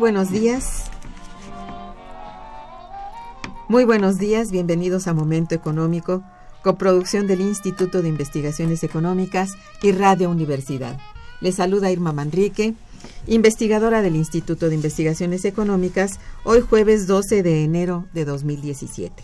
Buenos días. Muy buenos días, bienvenidos a Momento Económico, coproducción del Instituto de Investigaciones Económicas y Radio Universidad. Les saluda Irma Manrique, investigadora del Instituto de Investigaciones Económicas, hoy jueves 12 de enero de 2017.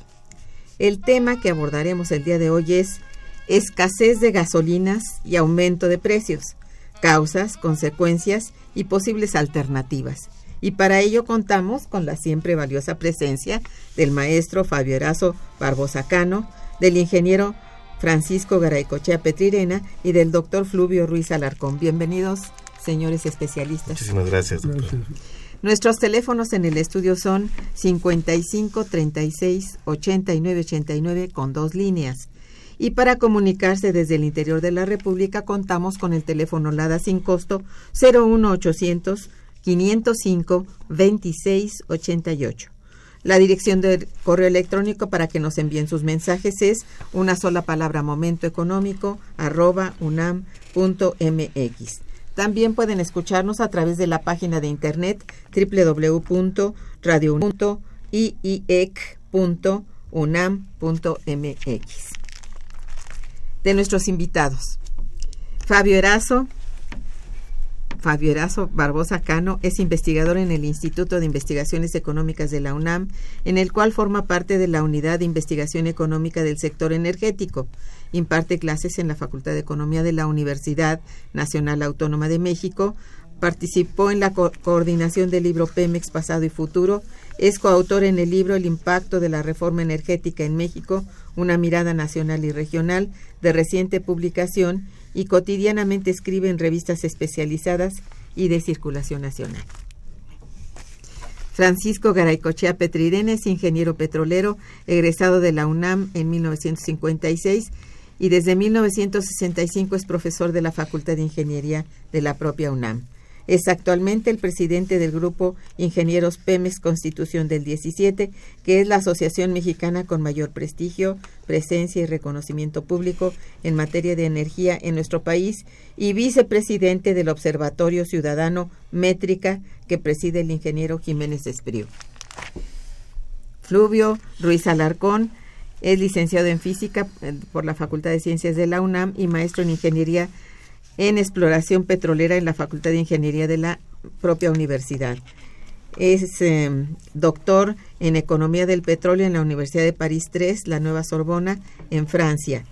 El tema que abordaremos el día de hoy es escasez de gasolinas y aumento de precios, causas, consecuencias y posibles alternativas y para ello contamos con la siempre valiosa presencia del maestro Fabio Erazo Barbosa Cano, del ingeniero Francisco Garaycochea Petrirena y del doctor Fluvio Ruiz Alarcón. Bienvenidos, señores especialistas. Muchísimas gracias, doctor. Nuestros teléfonos en el estudio son 55 36 89 89 con dos líneas. Y para comunicarse desde el interior de la República contamos con el teléfono LADA sin costo 01800 505 2688. La dirección de correo electrónico para que nos envíen sus mensajes es una sola palabra momento económico arroba unam.mx. También pueden escucharnos a través de la página de internet www.radio.iec.unam.mx. De nuestros invitados. Fabio Erazo, Fabio Erazo Barbosa Cano es investigador en el Instituto de Investigaciones Económicas de la UNAM, en el cual forma parte de la Unidad de Investigación Económica del Sector Energético. Imparte clases en la Facultad de Economía de la Universidad Nacional Autónoma de México. Participó en la coordinación del libro Pemex Pasado y Futuro. Es coautor en el libro El impacto de la reforma energética en México, una mirada nacional y regional, de reciente publicación y cotidianamente escribe en revistas especializadas y de circulación nacional. Francisco Garaycochea Petrirene ingeniero petrolero, egresado de la UNAM en 1956 y desde 1965 es profesor de la Facultad de Ingeniería de la propia UNAM. Es actualmente el presidente del grupo Ingenieros Pemex Constitución del 17, que es la asociación mexicana con mayor prestigio, presencia y reconocimiento público en materia de energía en nuestro país, y vicepresidente del Observatorio Ciudadano Métrica que preside el ingeniero Jiménez Espriu. Fluvio Ruiz Alarcón es licenciado en física eh, por la Facultad de Ciencias de la UNAM y maestro en ingeniería en exploración petrolera en la Facultad de Ingeniería de la propia universidad. es em, doctor en Economía del Petróleo en la Universidad de París III, la Nueva Sorbona, en Francia.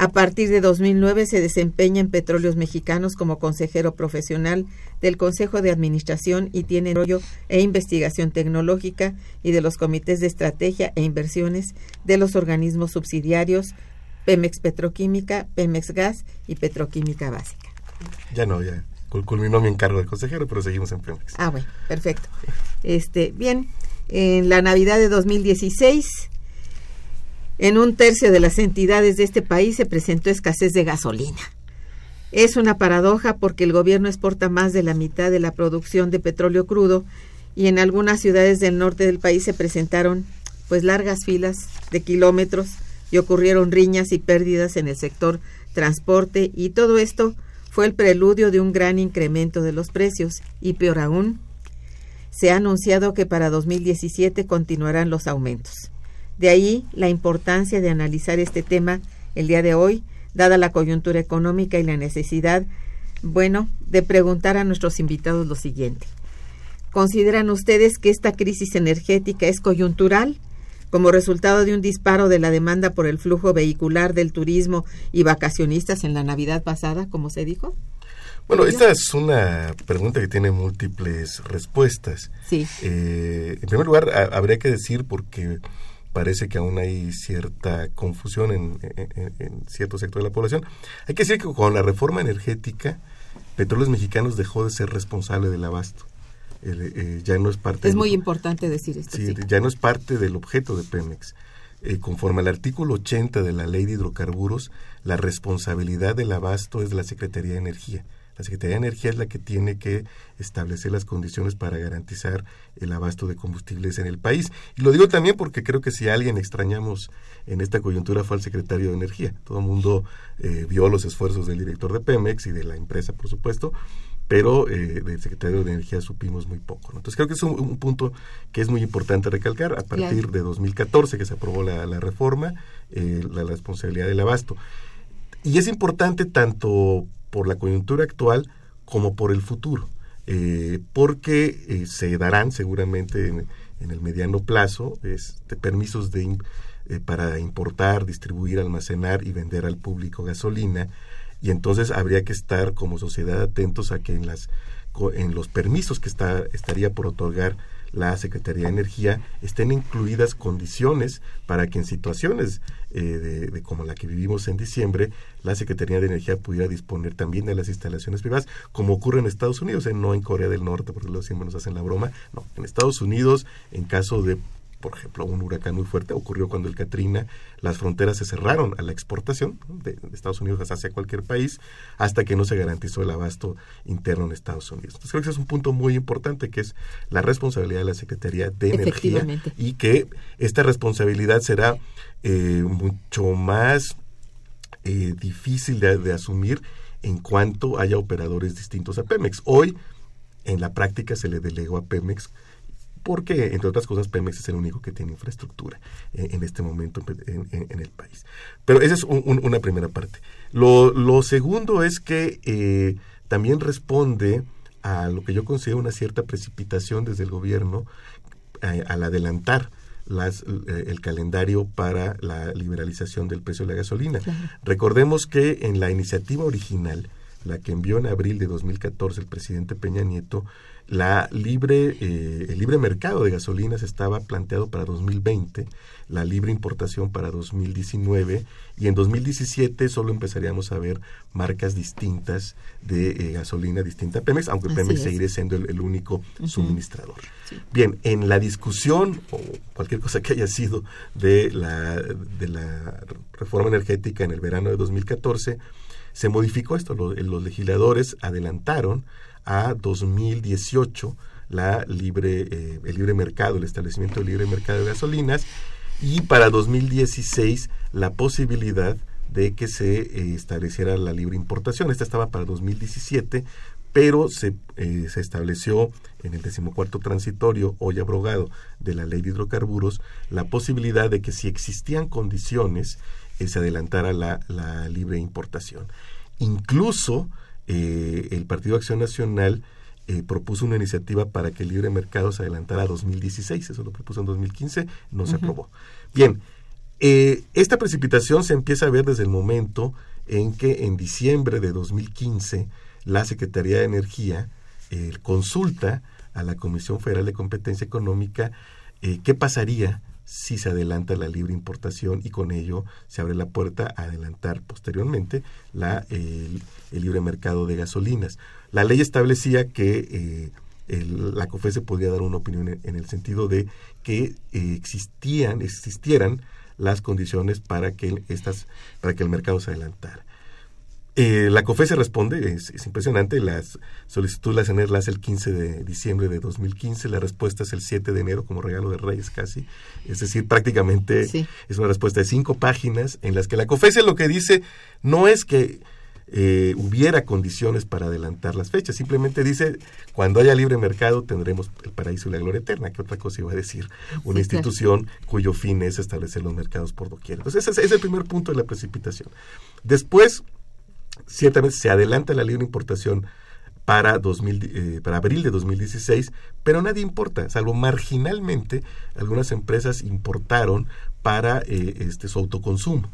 A partir de 2009 se desempeña en Petróleos Mexicanos como consejero profesional del Consejo de Administración y tiene rollo e investigación tecnológica y de los comités de estrategia e inversiones de los organismos subsidiarios Pemex Petroquímica, Pemex Gas y Petroquímica Básica. Ya no, ya culminó mi encargo de consejero, pero seguimos en Pemex. Ah, bueno, perfecto. Este, bien, en la Navidad de 2016 en un tercio de las entidades de este país se presentó escasez de gasolina. Es una paradoja porque el gobierno exporta más de la mitad de la producción de petróleo crudo y en algunas ciudades del norte del país se presentaron pues largas filas de kilómetros y ocurrieron riñas y pérdidas en el sector transporte y todo esto fue el preludio de un gran incremento de los precios y peor aún, se ha anunciado que para 2017 continuarán los aumentos. De ahí la importancia de analizar este tema el día de hoy, dada la coyuntura económica y la necesidad, bueno, de preguntar a nuestros invitados lo siguiente. ¿Consideran ustedes que esta crisis energética es coyuntural como resultado de un disparo de la demanda por el flujo vehicular del turismo y vacacionistas en la Navidad pasada, como se dijo? Bueno, esta es una pregunta que tiene múltiples respuestas. Sí. Eh, en primer lugar, habría que decir, porque parece que aún hay cierta confusión en, cierto sector de la población. Hay que decir que con la reforma energética, Petróleos Mexicanos dejó de ser responsable del abasto. Eh, ya no es parte. Es muy importante decir esto. Sí, ya no es parte del objeto de Pemex. Eh, conforme al artículo 80 de la Ley de Hidrocarburos, la responsabilidad del abasto es de la Secretaría de Energía. La Secretaría de Energía es la que tiene que establecer las condiciones para garantizar el abasto de combustibles en el país. Y lo digo también porque creo que si alguien extrañamos en esta coyuntura fue al secretario de Energía. Todo el mundo eh, vio los esfuerzos del director de Pemex y de la empresa, por supuesto, pero eh, del secretario de Energía supimos muy poco. Entonces creo que es un, punto que es muy importante recalcar. A partir de 2014 que se aprobó la, reforma, eh, la responsabilidad del abasto. Y es importante tanto por la coyuntura actual como por el futuro, eh, porque eh, se darán seguramente en, el mediano plazo este, permisos de, para importar, distribuir, almacenar y vender al público gasolina y entonces habría que estar como sociedad atentos a que en las en los permisos que está, estaría por otorgar la Secretaría de Energía estén incluidas condiciones para que en situaciones eh, de, como la que vivimos en diciembre, la Secretaría de Energía pudiera disponer también de las instalaciones privadas, como ocurre en Estados Unidos, eh, no en Corea del Norte, porque los siempre nos hacen la broma, no, en Estados Unidos, en caso de por ejemplo, un huracán muy fuerte ocurrió cuando el Katrina, las fronteras se cerraron a la exportación de, Estados Unidos hacia cualquier país hasta que no se garantizó el abasto interno en Estados Unidos. Entonces creo que ese es un punto muy importante que es la responsabilidad de la Secretaría de Energía y que esta responsabilidad será eh, mucho más eh, difícil de, de asumir en cuanto haya operadores distintos a Pemex. Hoy, en la práctica, se le delegó a Pemex porque, entre otras cosas, Pemex es el único que tiene infraestructura eh, en este momento en, el país. Pero esa es una primera parte. Lo, segundo es que eh, también responde a lo que yo considero una cierta precipitación desde el gobierno eh, al adelantar las, el calendario para la liberalización del precio de la gasolina. Recordemos que en la iniciativa original, la que envió en abril de 2014 el presidente Peña Nieto, la libre, eh, el libre mercado de gasolinas estaba planteado para 2020, la libre importación para 2019 y en 2017 solo empezaríamos a ver marcas distintas de eh, gasolina distinta a Pemex, aunque Pemex seguirá siendo el, único suministrador. Bien, en la discusión o cualquier cosa que haya sido de la, de la reforma energética en el verano de 2014, se modificó esto. los legisladores adelantaron a 2018 la libre, eh, el libre mercado, el establecimiento del libre mercado de gasolinas y para 2016 la posibilidad de que se eh, estableciera la libre importación. Esta estaba para 2017, pero se, eh, se estableció en el decimocuarto transitorio, hoy abrogado, de la ley de hidrocarburos, la posibilidad de que si existían condiciones, se adelantara la, la libre importación. Incluso eh, el Partido Acción Nacional eh, propuso una iniciativa para que el libre mercado se adelantara a 2016, eso lo propuso en 2015, no se aprobó. Bien, eh, esta precipitación se empieza a ver desde el momento en que en diciembre de 2015 la Secretaría de Energía eh, consulta a la Comisión Federal de Competencia Económica qué pasaría si se adelanta la libre importación y con ello se abre la puerta a adelantar posteriormente la, el, libre mercado de gasolinas. La ley establecía que eh, la COFESE podía dar una opinión en, el sentido de que eh, existían, existieran las condiciones para que estas, para que el mercado se adelantara. Eh, la COFESE responde, es, impresionante, la solicitud la CENER la hace el 15 de diciembre de 2015, la respuesta es el 7 de enero como regalo de Reyes casi, es decir, prácticamente es una respuesta de cinco páginas en las que la COFESE lo que dice no es que eh, hubiera condiciones para adelantar las fechas, simplemente dice, cuando haya libre mercado tendremos el paraíso y la gloria eterna, ¿qué otra cosa iba a decir? Una institución cuyo fin es establecer los mercados por doquier. Entonces ese es el primer punto de la precipitación. Después, ciertamente se adelanta la libre importación para, 2000, eh, para abril de 2016, pero nadie importa, salvo marginalmente algunas empresas importaron para eh, este, su autoconsumo.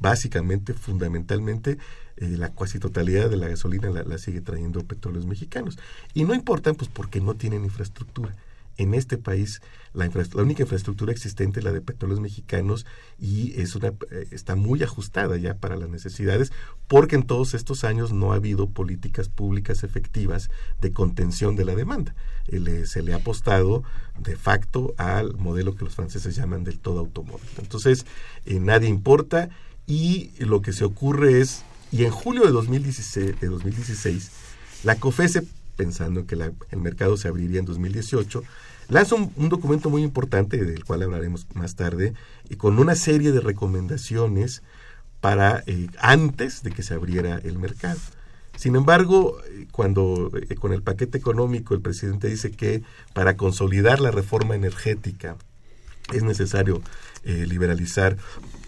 básicamente, fundamentalmente, eh, la cuasi totalidad de la gasolina la, la, sigue trayendo petróleos mexicanos. Y no importan, pues porque no tienen infraestructura en este país la, la, única infraestructura existente es la de petróleos mexicanos y es una eh, está muy ajustada ya para las necesidades porque en todos estos años no ha habido políticas públicas efectivas de contención de la demanda. Eh, se le ha apostado de facto al modelo que los franceses llaman del todo automóvil. Entonces, eh, nadie importa y lo que se ocurre es, y en julio de 2016, de 2016 la COFESE pensando que el mercado se abriría en 2018, lanza un, documento muy importante, del cual hablaremos más tarde, y con una serie de recomendaciones para eh, antes de que se abriera el mercado. Sin embargo, cuando eh, con el paquete económico el presidente dice que para consolidar la reforma energética es necesario eh, liberalizar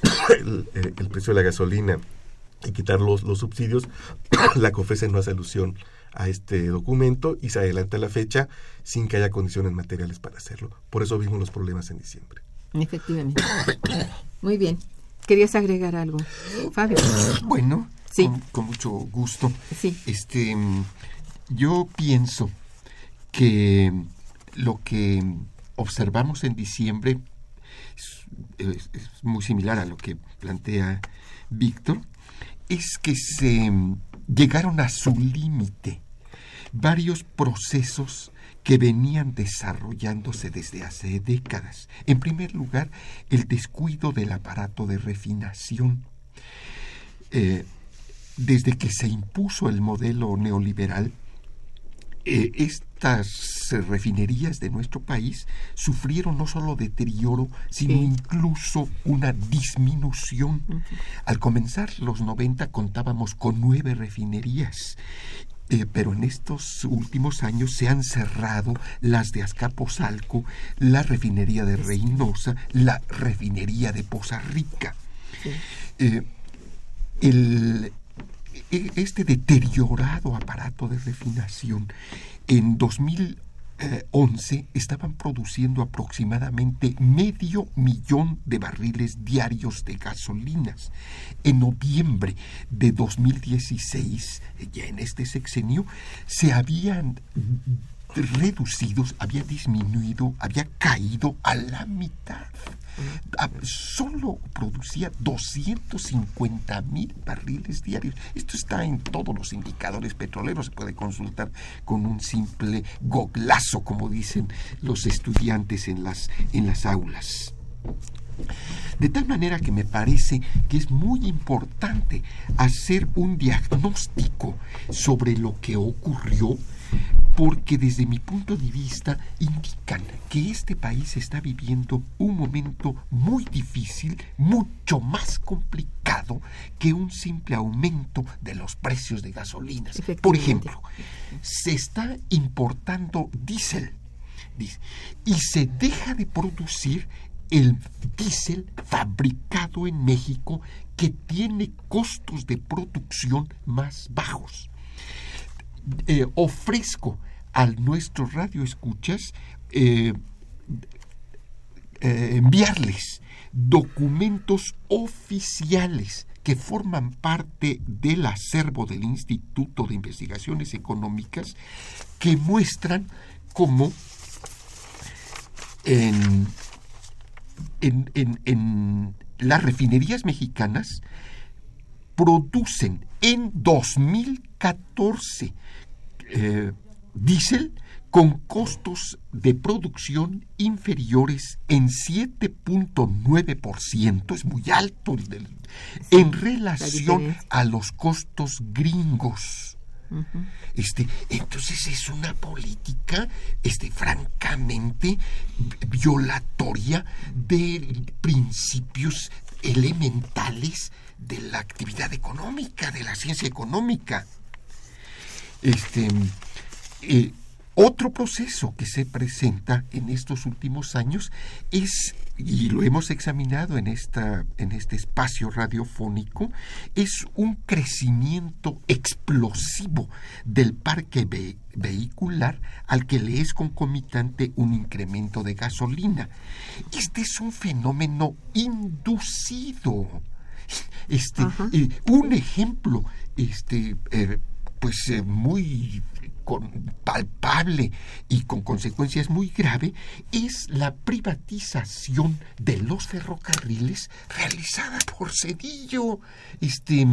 el, precio de la gasolina y quitar los, los subsidios, la COFESE no hace alusión a este documento y se adelanta la fecha sin que haya condiciones materiales para hacerlo. Por eso vimos los problemas en diciembre. Efectivamente. Muy bien. ¿Querías agregar algo, Fabio? Bueno, sí. con, mucho gusto. Sí. Este, yo pienso que lo que observamos en diciembre es, es muy similar a lo que plantea Víctor, es que se llegaron a su límite varios procesos que venían desarrollándose desde hace décadas. En primer lugar, el descuido del aparato de refinación. Eh, desde que se impuso el modelo neoliberal, eh, estas refinerías de nuestro país sufrieron no solo deterioro, sino incluso una disminución. Al comenzar los 90 contábamos con nueve refinerías eh, pero en estos últimos años se han cerrado las de Azcapotzalco, la refinería de Reynosa, la refinería de Poza Rica. Eh, el, e, este deteriorado aparato de refinación en 2000 11 estaban produciendo aproximadamente medio millón de barriles diarios de gasolinas. En noviembre de 2016, ya en este sexenio, se habían reducidos, había disminuido, había caído a la mitad. Ah, solo producía 250 mil barriles diarios. Esto está en todos los indicadores petroleros, se puede consultar con un simple goglazo, como dicen los estudiantes en las, en las aulas. De tal manera que me parece que es muy importante hacer un diagnóstico sobre lo que ocurrió porque desde mi punto de vista indican que este país está viviendo un momento muy difícil, mucho más complicado que un simple aumento de los precios de gasolinas. Por ejemplo, se está importando diésel y se deja de producir el diésel fabricado en México que tiene costos de producción más bajos eh, ofrezco a nuestros radioescuchas eh, eh, enviarles documentos oficiales que forman parte del acervo del Instituto de Investigaciones Económicas que muestran cómo en, en, en, en las refinerías mexicanas producen en 2014 eh, diésel con costos de producción inferiores en 7.9%, es muy alto en relación a los costos gringos. Este, entonces es una política este, francamente violatoria de principios elementales de la actividad económica, de la ciencia económica. Este, eh, otro proceso que se presenta en estos últimos años es, y lo hemos examinado en, esta, en este espacio radiofónico, es un crecimiento explosivo del parque ve- vehicular al que le es concomitante un incremento de gasolina. Este es un fenómeno inducido. Este, eh, un ejemplo, este, eh, pues eh, muy con- palpable y con consecuencias muy graves es la privatización de los ferrocarriles realizada por Cedillo. Este,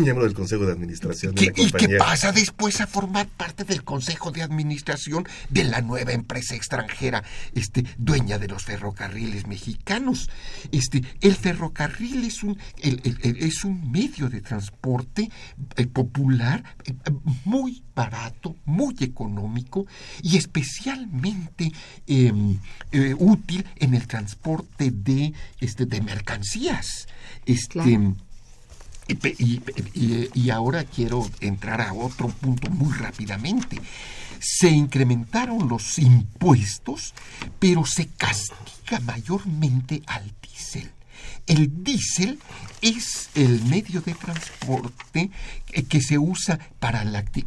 miembro del Consejo de Administración de y que pasa después a formar parte del Consejo de Administración de la nueva empresa extranjera, este, dueña de los ferrocarriles mexicanos. Este, el ferrocarril es un, el- el- el- es un medio de transporte eh, popular eh, muy barato, muy económico y especialmente eh, eh, útil en el transporte de, este, de mercancías. Este, Claro. y- y ahora quiero entrar a otro punto muy rápidamente. Se incrementaron los impuestos, pero se castiga mayormente al diésel. El diésel es el medio de transporte que, se usa para,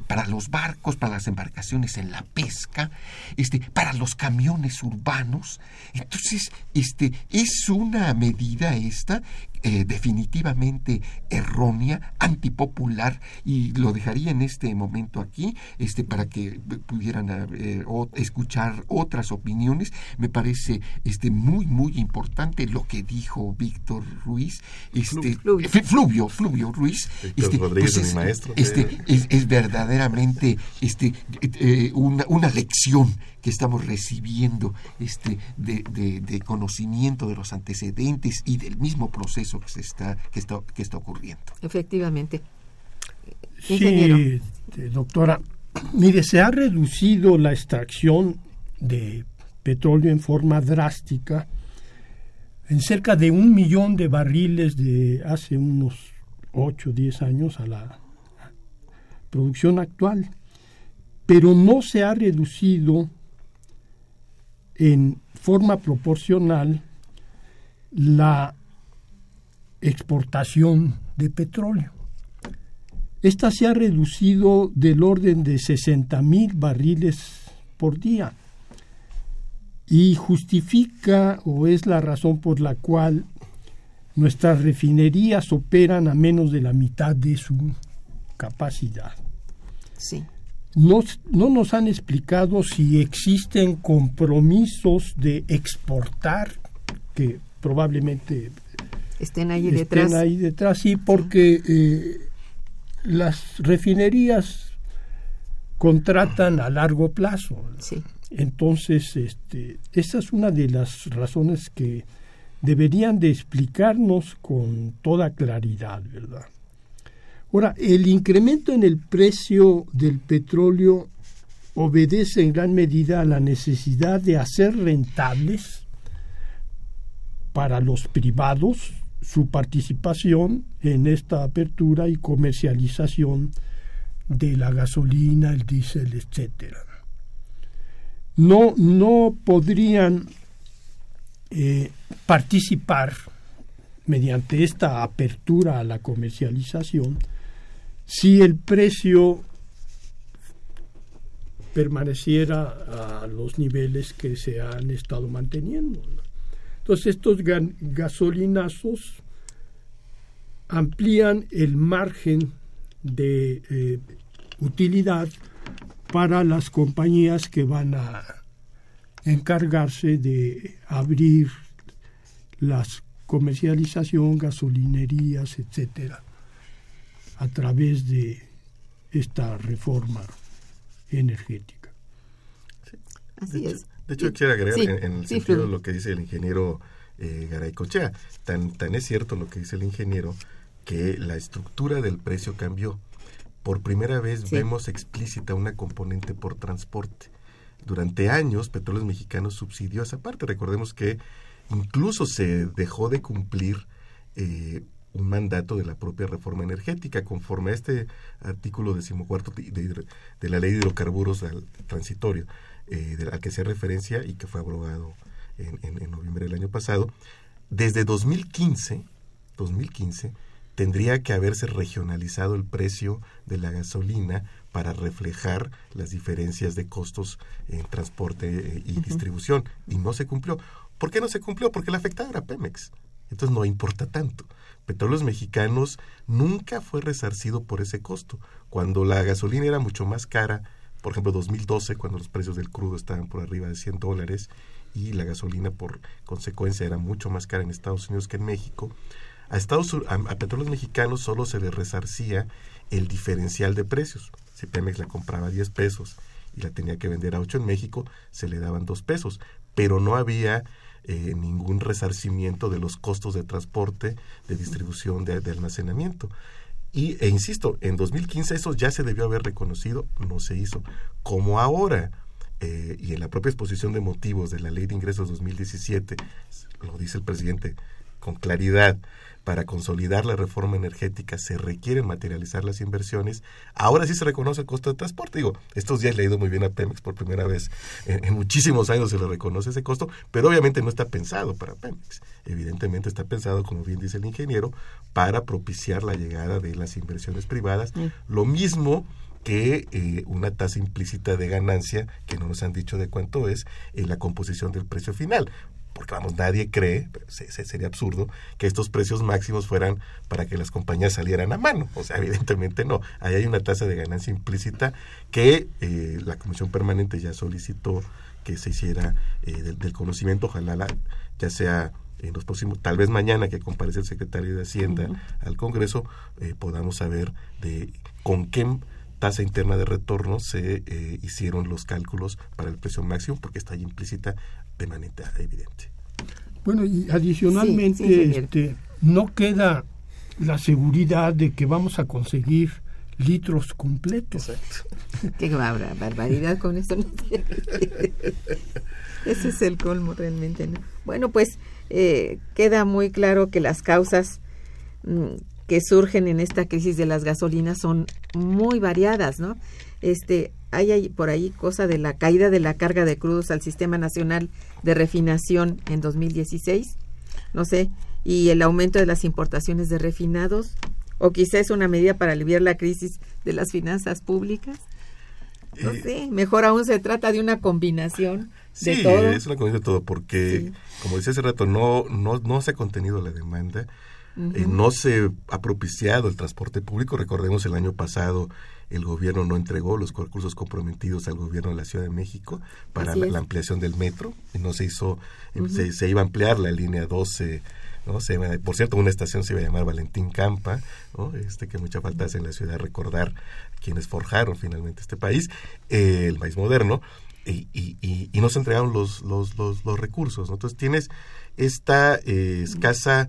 para los barcos, para las embarcaciones en la pesca, este, para los camiones urbanos. Entonces, este, es una medida esta eh, definitivamente errónea, antipopular, y lo dejaría en este momento aquí, este, para que pudieran eh, o- escuchar otras opiniones. Me parece este, muy, muy importante lo que dijo Víctor Ruiz, este, Fluvio. Fluvio, Fluvio Ruiz. Víctor este, Rodríguez es mi es, maestro. este, es, es verdaderamente este, eh, una, una lección que estamos recibiendo este, de, de- de conocimiento de los antecedentes y del mismo proceso que, se está, que, está, que está ocurriendo. Efectivamente. Ingeniero. Sí, este, doctora. Mire, se ha reducido la extracción de petróleo en forma drástica en cerca de un millón de barriles de hace unos 8 o 10 años a la producción actual, pero no se ha reducido en forma proporcional la exportación de petróleo. Esta se ha reducido del orden de 60 mil barriles por día y justifica o es la razón por la cual nuestras refinerías operan a menos de la mitad de su capacidad. Sí. No, no nos han explicado si existen compromisos de exportar, que probablemente Estén ahí estén detrás. ahí detrás, sí, porque eh, las refinerías contratan a largo plazo. Sí. Entonces, este, esa es una de las razones que deberían de explicarnos con toda claridad, ¿verdad? Ahora, el incremento en el precio del petróleo obedece en gran medida a la necesidad de hacer rentables para los privados su participación en esta apertura y comercialización de la gasolina, el diésel, etcétera. No, no podrían eh, participar mediante esta apertura a la comercialización si el precio permaneciera a los niveles que se han estado manteniendo. Entonces estos gasolinazos amplían el margen de eh, utilidad para las compañías que van a encargarse de abrir las comercialización, gasolinerías, etcétera, a través de esta reforma energética. Así es. De hecho, quiero agregar en, el sentido de lo que dice el ingeniero eh, Garay Cochea. Tan, tan es cierto lo que dice el ingeniero que la estructura del precio cambió. Por primera vez vemos explícita una componente por transporte. Durante años, Petróleos Mexicanos subsidió esa parte. Recordemos que incluso se dejó de cumplir eh, un mandato de la propia reforma energética, conforme a este artículo decimocuarto de, de la ley de hidrocarburos al transitorio, eh, al que se referencia y que fue abrogado en, en, noviembre del año pasado. Desde 2015, 2015 tendría que haberse regionalizado el precio de la gasolina para reflejar las diferencias de costos en transporte eh, y distribución y no se cumplió. ¿Por qué no se cumplió? Porque la afectada era Pemex. Entonces no importa tanto. Petróleos Mexicanos nunca fue resarcido por ese costo. Cuando la gasolina era mucho más cara, por ejemplo 2012, cuando los precios del crudo estaban por arriba de 100 dólares y la gasolina por consecuencia era mucho más cara en Estados Unidos que en México, a, Estados, a, a petróleos mexicanos solo se le resarcía el diferencial de precios. Si Pemex la compraba a 10 pesos y la tenía que vender a 8 en México, se le daban 2 pesos. Pero no había eh, ningún resarcimiento de los costos de transporte, de distribución, de, almacenamiento. Y, e insisto, en 2015 eso ya se debió haber reconocido, no se hizo. Como ahora, eh, y en la propia exposición de motivos de la Ley de Ingresos 2017, lo dice el presidente con claridad, para consolidar la reforma energética se requieren materializar las inversiones, ahora sí se reconoce el costo de transporte. Digo, estos días he leído muy bien a Pemex por primera vez, en, muchísimos años se le reconoce ese costo, pero obviamente no está pensado para Pemex. Evidentemente está pensado, como bien dice el ingeniero, para propiciar la llegada de las inversiones privadas. Lo mismo que eh, una tasa implícita de ganancia, que no nos han dicho de cuánto es, en la composición del precio final porque vamos, nadie cree, sería absurdo, que estos precios máximos fueran para que las compañías salieran a mano. O sea, evidentemente no. Ahí hay una tasa de ganancia implícita que eh, la Comisión Permanente ya solicitó que se hiciera eh, del, conocimiento, ojalá ya sea en los próximos, tal vez mañana que comparece el secretario de Hacienda al Congreso, eh, podamos saber de con qué tasa interna de retorno se hicieron los cálculos para el precio máximo, porque está ahí implícita de manera evidente. Bueno, y adicionalmente este, no queda la seguridad de que vamos a conseguir litros completos. Qué barbaridad con esto. Ese es el colmo realmente. ¿no? Bueno, pues eh, queda muy claro que las causas mm, que surgen en esta crisis de las gasolinas son muy variadas, ¿no? Este, hay por ahí cosa de la caída de la carga de crudos al Sistema Nacional de Refinación en 2016, no sé, y el aumento de las importaciones de refinados, o quizás es una medida para aliviar la crisis de las finanzas públicas. No eh, sé, mejor aún se trata de una combinación de sí, todo. es una combinación de todo, porque, como decía hace rato, no, no, no se ha contenido la demanda, eh, no se ha propiciado el transporte público. Recordemos el año pasado el gobierno no entregó los recursos comprometidos al gobierno de la Ciudad de México para la, ampliación del metro y no se hizo, se, iba a ampliar la línea 12. ¿no? Se, por cierto, una estación se iba a llamar Valentín Campa, ¿no? este que mucha falta hace en la ciudad recordar quienes forjaron finalmente este país, eh, el país moderno, y, y, y, no se entregaron los, los, los, los recursos. Entonces tienes esta eh, escasa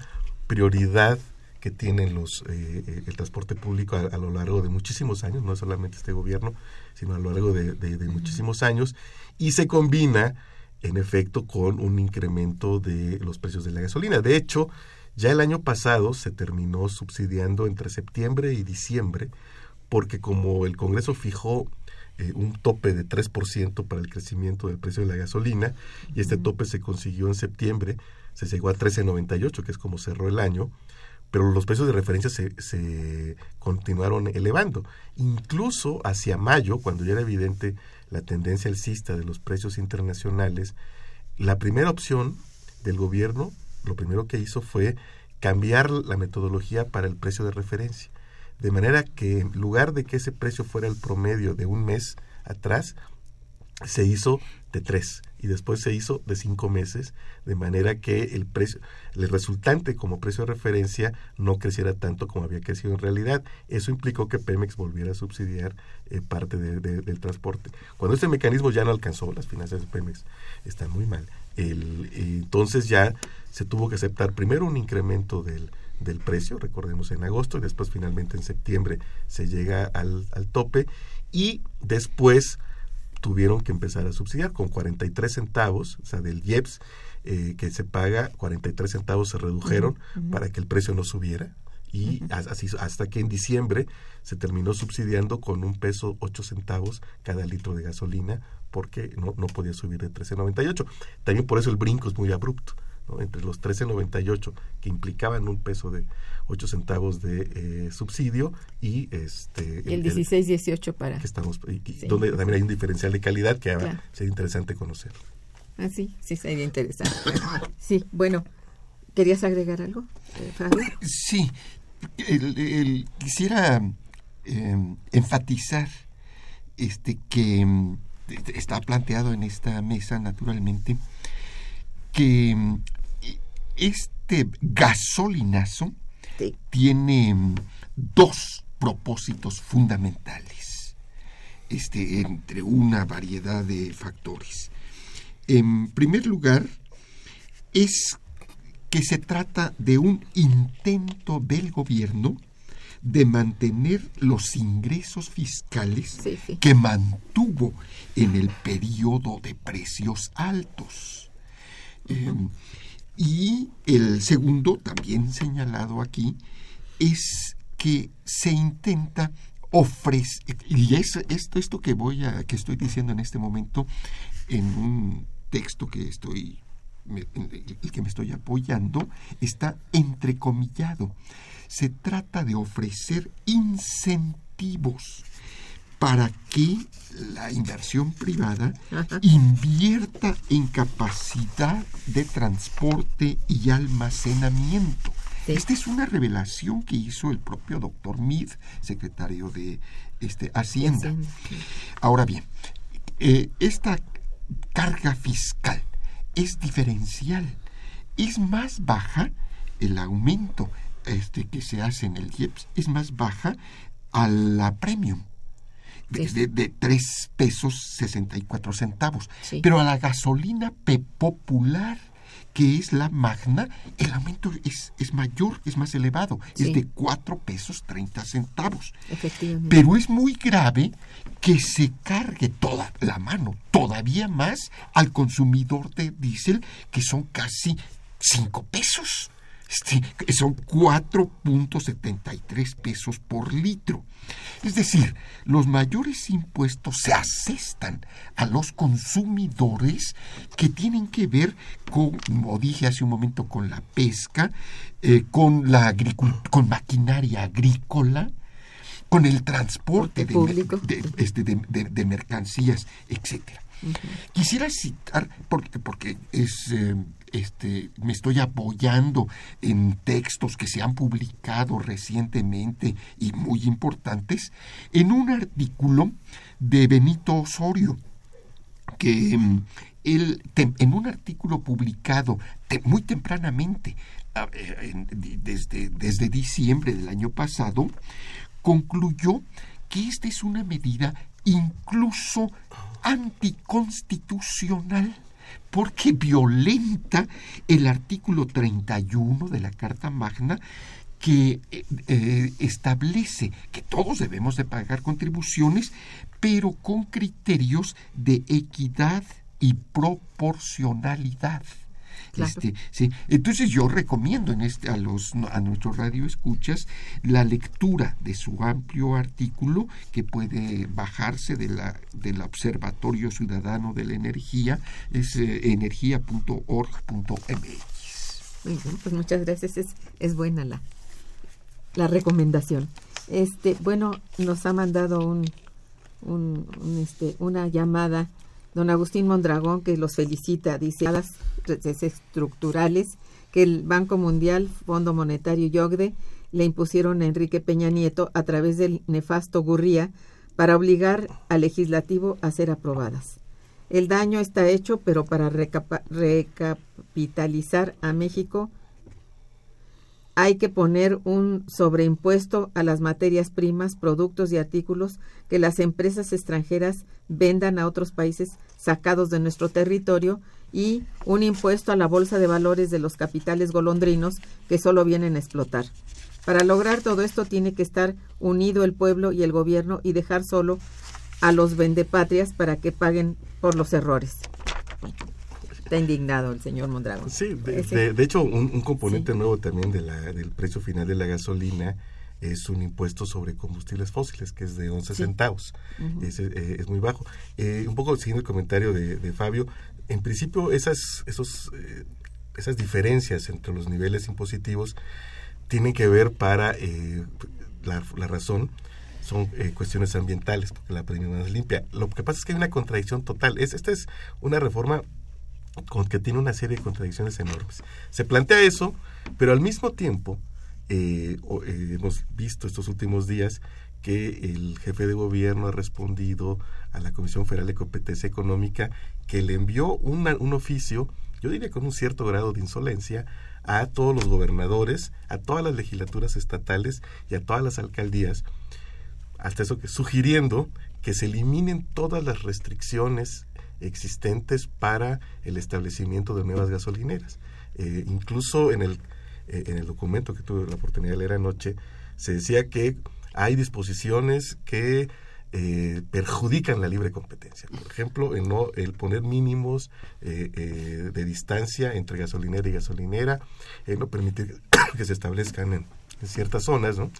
prioridad que tienen los eh, eh, el transporte público a, lo largo de muchísimos años, no solamente este gobierno, sino a lo largo de, muchísimos años, y se combina, en efecto, con un incremento de los precios de la gasolina. De hecho, ya el año pasado se terminó subsidiando entre septiembre y diciembre, porque como el Congreso fijó eh, un tope de 3% para el crecimiento del precio de la gasolina, y este tope se consiguió en septiembre, se llegó a 13.98, que es como cerró el año, pero los precios de referencia se, se continuaron elevando. Incluso hacia mayo, cuando ya era evidente la tendencia alcista de los precios internacionales, la primera opción del gobierno, lo primero que hizo fue cambiar la metodología para el precio de referencia. De manera que en lugar de que ese precio fuera el promedio de un mes atrás, se hizo de tres y después se hizo de cinco meses, de manera que el precio, el resultante como precio de referencia no creciera tanto como había crecido en realidad. Eso implicó que Pemex volviera a subsidiar eh, parte del transporte. Cuando este mecanismo ya no alcanzó, las finanzas de Pemex están muy mal. Entonces ya se tuvo que aceptar primero un incremento del, del precio, recordemos en agosto, y después finalmente en septiembre se llega al, al tope, y después tuvieron que empezar a subsidiar con 43 centavos, o sea, del IEPS eh, que se paga, 43 centavos se redujeron para que el precio no subiera. Y así hasta que en diciembre se terminó subsidiando con un peso 8 centavos cada litro de gasolina porque no, no podía subir de 13.98. También por eso el brinco es muy abrupto entre los 13.98 que implicaban un peso de 8 centavos de eh, subsidio y este el, 16-18 para que estamos donde también hay un diferencial de calidad que sería interesante conocer. Ah, sí, sí sería interesante. sí, bueno, ¿querías agregar algo, eh, Fabio? Sí, el, quisiera em, enfatizar este que em, está planteado en esta mesa naturalmente que em, este gasolinazo tiene mm, dos propósitos fundamentales, este, entre una variedad de factores. En primer lugar, es que se trata de un intento del gobierno de mantener los ingresos fiscales que mantuvo en el periodo de precios altos. Em, y el segundo, también señalado aquí, es que se intenta ofrecer, y es esto, esto que voy a, que estoy diciendo en este momento, en un texto que estoy el que me estoy apoyando está entrecomillado. Se trata de ofrecer incentivos para que la inversión privada invierta en capacidad de transporte y almacenamiento. Esta es una revelación que hizo el propio doctor Mead, secretario de este, Hacienda. Ahora bien, eh, esta carga fiscal es diferencial. Es más baja el aumento este, que se hace en el IEPS, es más baja a la premium de, de, 3 pesos 64 centavos. Pero a la gasolina popular, que es la magna, el aumento es, es mayor, es más elevado, es de 4 pesos 30 centavos. Pero es muy grave que se cargue toda la mano, todavía más al consumidor de diésel, que son casi 5 pesos. Este, son 4.73 pesos por litro. Es decir, los mayores impuestos se asestan a los consumidores que tienen que ver con, como dije hace un momento, con la pesca, eh, con, la con maquinaria agrícola, con el transporte de, este, de, mercancías, etcétera. Quisiera citar, porque, porque es, eh, este, me estoy apoyando en textos que se han publicado recientemente y muy importantes, en un artículo de Benito Osorio, que mm, él, en un artículo publicado muy tempranamente, desde, desde diciembre del año pasado, concluyó que esta es una medida incluso anticonstitucional porque violenta el artículo 31 de la Carta Magna que eh, eh, establece que todos debemos de pagar contribuciones, pero con criterios de equidad y proporcionalidad. Este, sí. Entonces yo recomiendo en este, a, los, a nuestros radioescuchas la lectura de su amplio artículo que puede bajarse de la, del Observatorio Ciudadano de la Energía, es eh, energía.org.mx. pues muchas gracias, es, es buena la, la recomendación. Este, bueno, nos ha mandado un, un, este, una llamada don Agustín Mondragón que los felicita, dice estructurales que el Banco Mundial, Fondo Monetario y OCDE le impusieron a Enrique Peña Nieto a través del nefasto Gurría para obligar al legislativo a ser aprobadas. El daño está hecho, pero para recapitalizar a México hay que poner un sobreimpuesto a las materias primas, productos y artículos que las empresas extranjeras vendan a otros países sacados de nuestro territorio y un impuesto a la bolsa de valores de los capitales golondrinos que solo vienen a explotar. Para lograr todo esto tiene que estar unido el pueblo y el gobierno y dejar solo a los vendepatrias para que paguen por los errores. Está indignado el señor Mondragón. Sí, de, hecho, un, componente nuevo también de la, del precio final de la gasolina es un impuesto sobre combustibles fósiles, que es de 11 centavos. Eh, es, muy bajo. Eh, un poco siguiendo el comentario de, Fabio, en principio esas, esos, eh, esas diferencias entre los niveles impositivos tienen que ver para la, la razón son eh, cuestiones ambientales, porque la premium es limpia. Lo que pasa es que hay una contradicción total. Es, esta es una reforma con, que tiene una serie de contradicciones enormes. Se plantea eso, pero al mismo tiempo eh, eh, hemos visto estos últimos días que el jefe de gobierno ha respondido a la Comisión Federal de Competencia Económica que le envió un oficio, yo diría con un cierto grado de insolencia, a todos los gobernadores, a todas las legislaturas estatales y a todas las alcaldías, hasta eso que sugiriendo que se eliminen todas las restricciones existentes para el establecimiento de nuevas gasolineras. Eh, incluso en el, eh, en el documento que tuve la oportunidad de leer anoche, se decía que hay disposiciones que eh, perjudican la libre competencia. Por ejemplo, el, no, el poner mínimos de distancia entre gasolinera y gasolinera, no permitir que se establezcan en ciertas zonas, ¿no?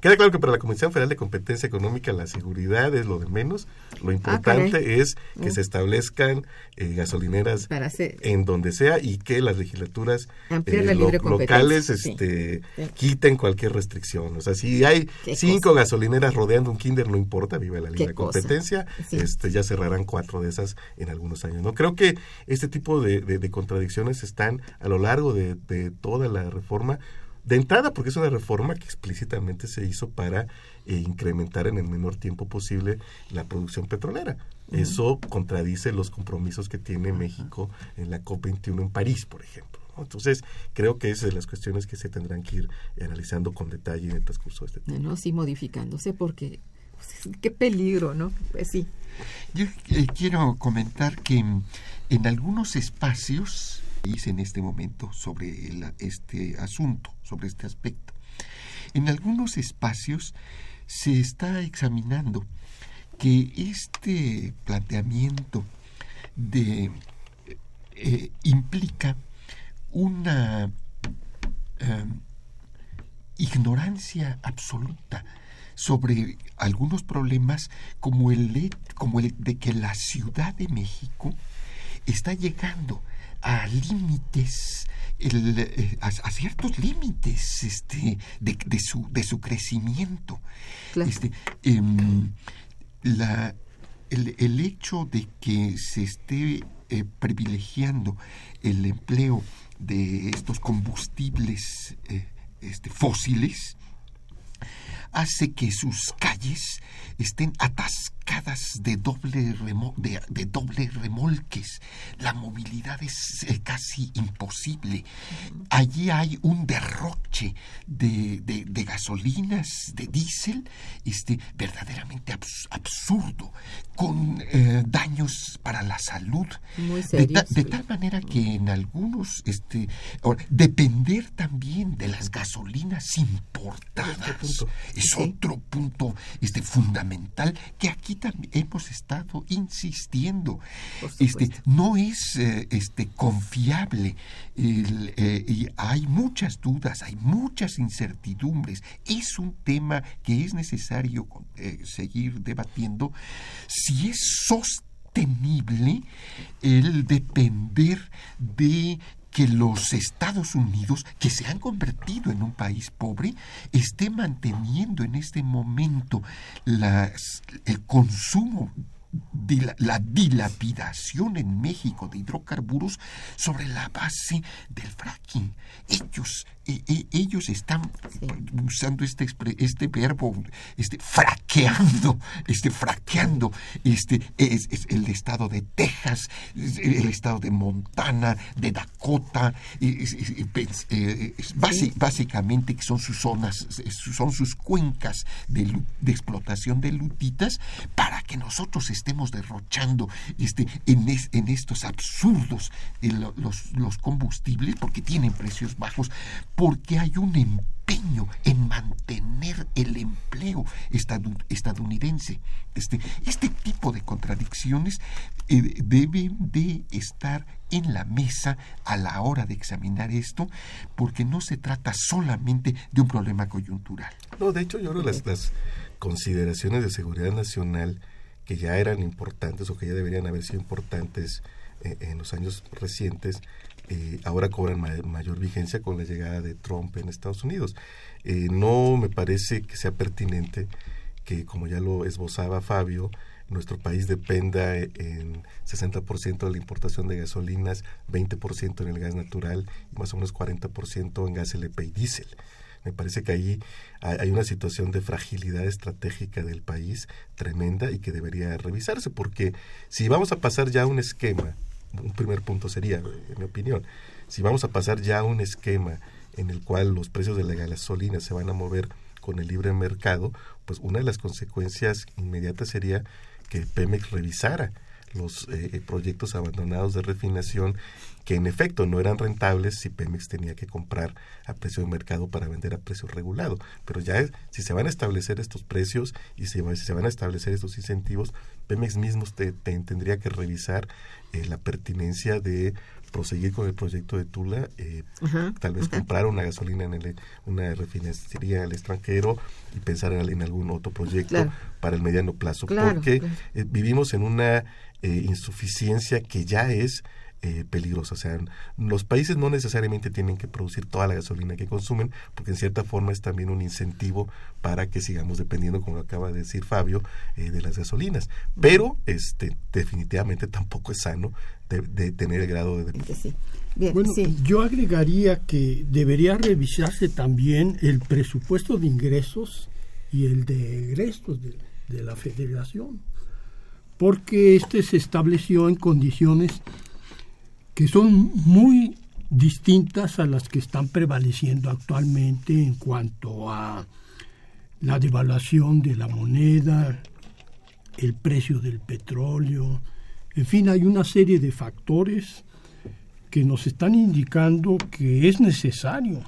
Queda claro que para la Comisión Federal de Competencia Económica la seguridad es lo de menos. Lo ah, importante es que mm. se establezcan eh, gasolineras en donde sea y que las legislaturas eh, locales este, quiten cualquier restricción. O sea, si hay cinco gasolineras rodeando un kinder, no importa, vive la libre competencia, este, ya cerrarán cuatro de esas en algunos años. No creo que este tipo de, contradicciones están a lo largo de toda la reforma de entrada, porque es una reforma que explícitamente se hizo para eh, incrementar en el menor tiempo posible la producción petrolera. Eso contradice los compromisos que tiene México en la COP21 en París, por ejemplo. Entonces, creo que es de las cuestiones que se tendrán que ir analizando con detalle en el transcurso de este tiempo. No, sí, modificándose, porque pues, qué peligro, ¿no? Pues sí. Yo eh, quiero comentar que en algunos espacios en este momento sobre este asunto, sobre este aspecto. En algunos espacios se está examinando que este planteamiento de, eh, implica una em, ignorancia absoluta sobre algunos problemas como el, como el de que la Ciudad de México está llegando a límites, eh, a, ciertos límites este, de, su, de su crecimiento. Este, em, la, el, hecho de que se esté eh, privilegiando el empleo de estos combustibles eh, este, fósiles hace que sus calles estén atascadas de doble, de, doble remolques. La movilidad es eh, casi imposible. Allí hay un derroche de, gasolinas, de diésel, este, verdaderamente absurdo, con eh, daños para la salud. de, tal manera que en algunos, este, depender también de las gasolinas importadas es otro punto este, fundamental que aquí también hemos estado insistiendo. Este, no es eh, este, confiable eh, y hay muchas dudas, hay muchas incertidumbres. Es un tema que es necesario eh, seguir debatiendo si es sostenible el depender de que los Estados Unidos, que se han convertido en un país pobre, esté manteniendo en este momento el consumo la, dilapidación en México de hidrocarburos sobre la base del fracking. Ellos, e, e, ellos están usando este, este verbo, este, fraqueando, este, fraqueando, este, es, el estado de Texas, el estado de Montana, de Dakota, eh, básicamente son sus zonas, son sus cuencas de, de explotación de lutitas para que nosotros estemos derrochando este, en, en estos absurdos los, los combustibles porque tienen precios bajos, porque hay un empeño en mantener el empleo estadounidense. Este, este tipo de contradicciones eh, deben de estar en la mesa a la hora de examinar esto, porque no se trata solamente de un problema coyuntural. No, de hecho, yo creo que las, las consideraciones de seguridad nacional que ya eran importantes o que ya deberían haber sido importantes eh, en los años recientes, eh, ahora cobran mayor vigencia con la llegada de Trump en Estados Unidos. Eh, no me parece que sea pertinente que, como ya lo esbozaba Fabio, nuestro país dependa en 60% de la importación de gasolinas, 20% en el gas natural y más o menos 40% en gas LP y diésel. Me parece que ahí hay una situación de fragilidad estratégica del país tremenda y que debería revisarse, porque si vamos a pasar ya a un esquema, un primer punto sería, en mi opinión, si vamos a pasar ya a un esquema en el cual los precios de la gasolina se van a mover con el libre mercado, pues una de las consecuencias inmediatas sería que Pemex revisara los eh, proyectos abandonados de refinación que en efecto no eran rentables si Pemex tenía que comprar a precio de mercado para vender a precio regulado. Pero ya si se van a establecer estos precios y si, se van a establecer estos incentivos, Pemex mismo te, tendría que revisar eh, la pertinencia de proseguir con el proyecto de Tula, eh, tal vez comprar una gasolina en el, una refinería en el extranjero y pensar en, algún otro proyecto para el mediano plazo, porque vivimos en una eh, insuficiencia que ya es eh, peligrosa. O sea, los países no necesariamente tienen que producir toda la gasolina que consumen, porque en cierta forma es también un incentivo para que sigamos dependiendo, como acaba de decir Fabio, eh, de las gasolinas. Pero este definitivamente tampoco es sano de, tener el grado de sí. bueno, yo agregaría que debería revisarse también el presupuesto de ingresos y el de egresos de la federación porque este se estableció en condiciones que son muy distintas a las que están prevaleciendo actualmente en cuanto a la devaluación de la moneda, el precio del petróleo, en fin, hay una serie de factores que nos están indicando que es necesario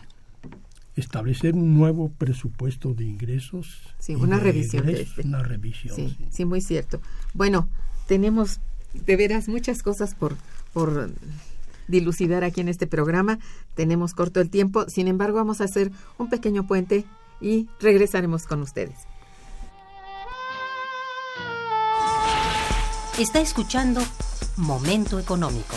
establecer un nuevo presupuesto de ingresos. Sí, una revisión. de este. Una revisión. Sí, sí, muy cierto. Bueno, tenemos de veras muchas cosas por, por dilucidar aquí en este programa. Tenemos corto el tiempo, sin embargo vamos a hacer un pequeño puente y regresaremos con ustedes. Está escuchando Momento Económico.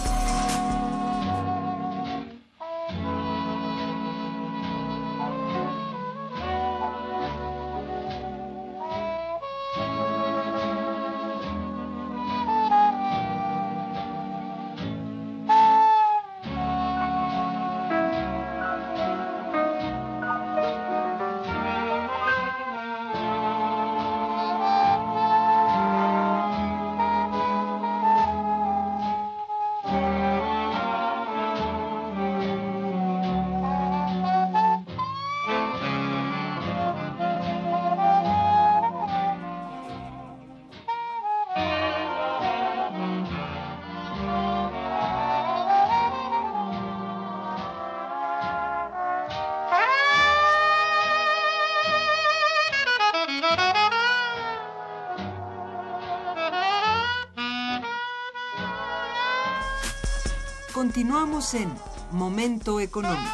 Continuamos en Momento Económico.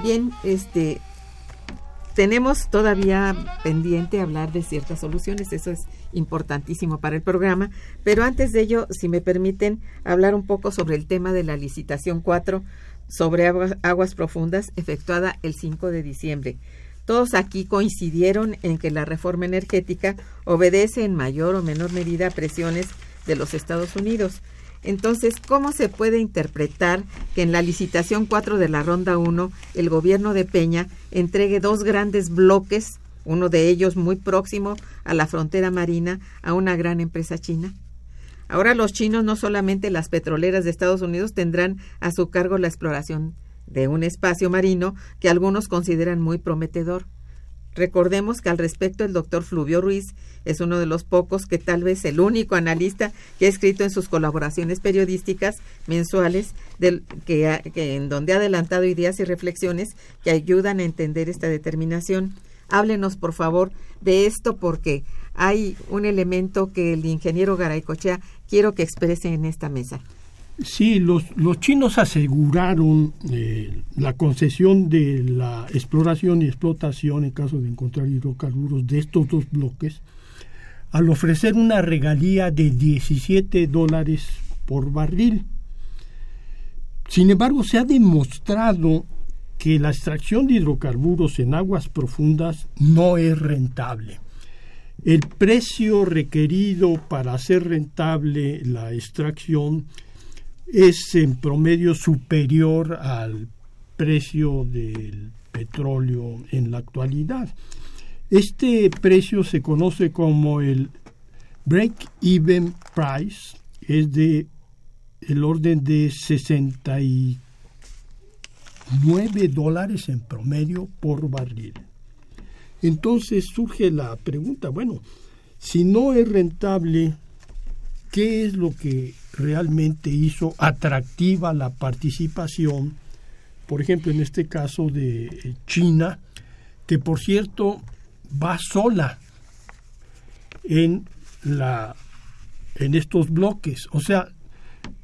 Bien, este tenemos todavía pendiente hablar de ciertas soluciones, eso es importantísimo para el programa, pero antes de ello, si me permiten hablar un poco sobre el tema de la licitación 4 sobre aguas, aguas profundas efectuada el 5 de diciembre. Todos aquí coincidieron en que la reforma energética obedece en mayor o menor medida a presiones de los Estados Unidos. Entonces, ¿cómo se puede interpretar que en la licitación 4 de la Ronda 1 el gobierno de Peña entregue dos grandes bloques, uno de ellos muy próximo a la frontera marina, a una gran empresa china? Ahora los chinos, no solamente las petroleras de Estados Unidos, tendrán a su cargo la exploración de un espacio marino que algunos consideran muy prometedor. Recordemos que al respecto el doctor Fluvio Ruiz es uno de los pocos que tal vez el único analista que ha escrito en sus colaboraciones periodísticas mensuales del, que, que en donde ha adelantado ideas y reflexiones que ayudan a entender esta determinación. Háblenos, por favor, de esto porque hay un elemento que el ingeniero Garaycochea quiero que exprese en esta mesa. Sí, los, los chinos aseguraron eh, la concesión de la exploración y explotación en caso de encontrar hidrocarburos de estos dos bloques al ofrecer una regalía de 17 dólares por barril. Sin embargo, se ha demostrado que la extracción de hidrocarburos en aguas profundas no es rentable. El precio requerido para hacer rentable la extracción es en promedio superior al precio del petróleo en la actualidad. Este precio se conoce como el break-even price, es de el orden de 69 dólares en promedio por barril. Entonces surge la pregunta, bueno, si no es rentable, ¿qué es lo que realmente hizo atractiva la participación, por ejemplo, en este caso de China, que por cierto va sola en la en estos bloques, o sea,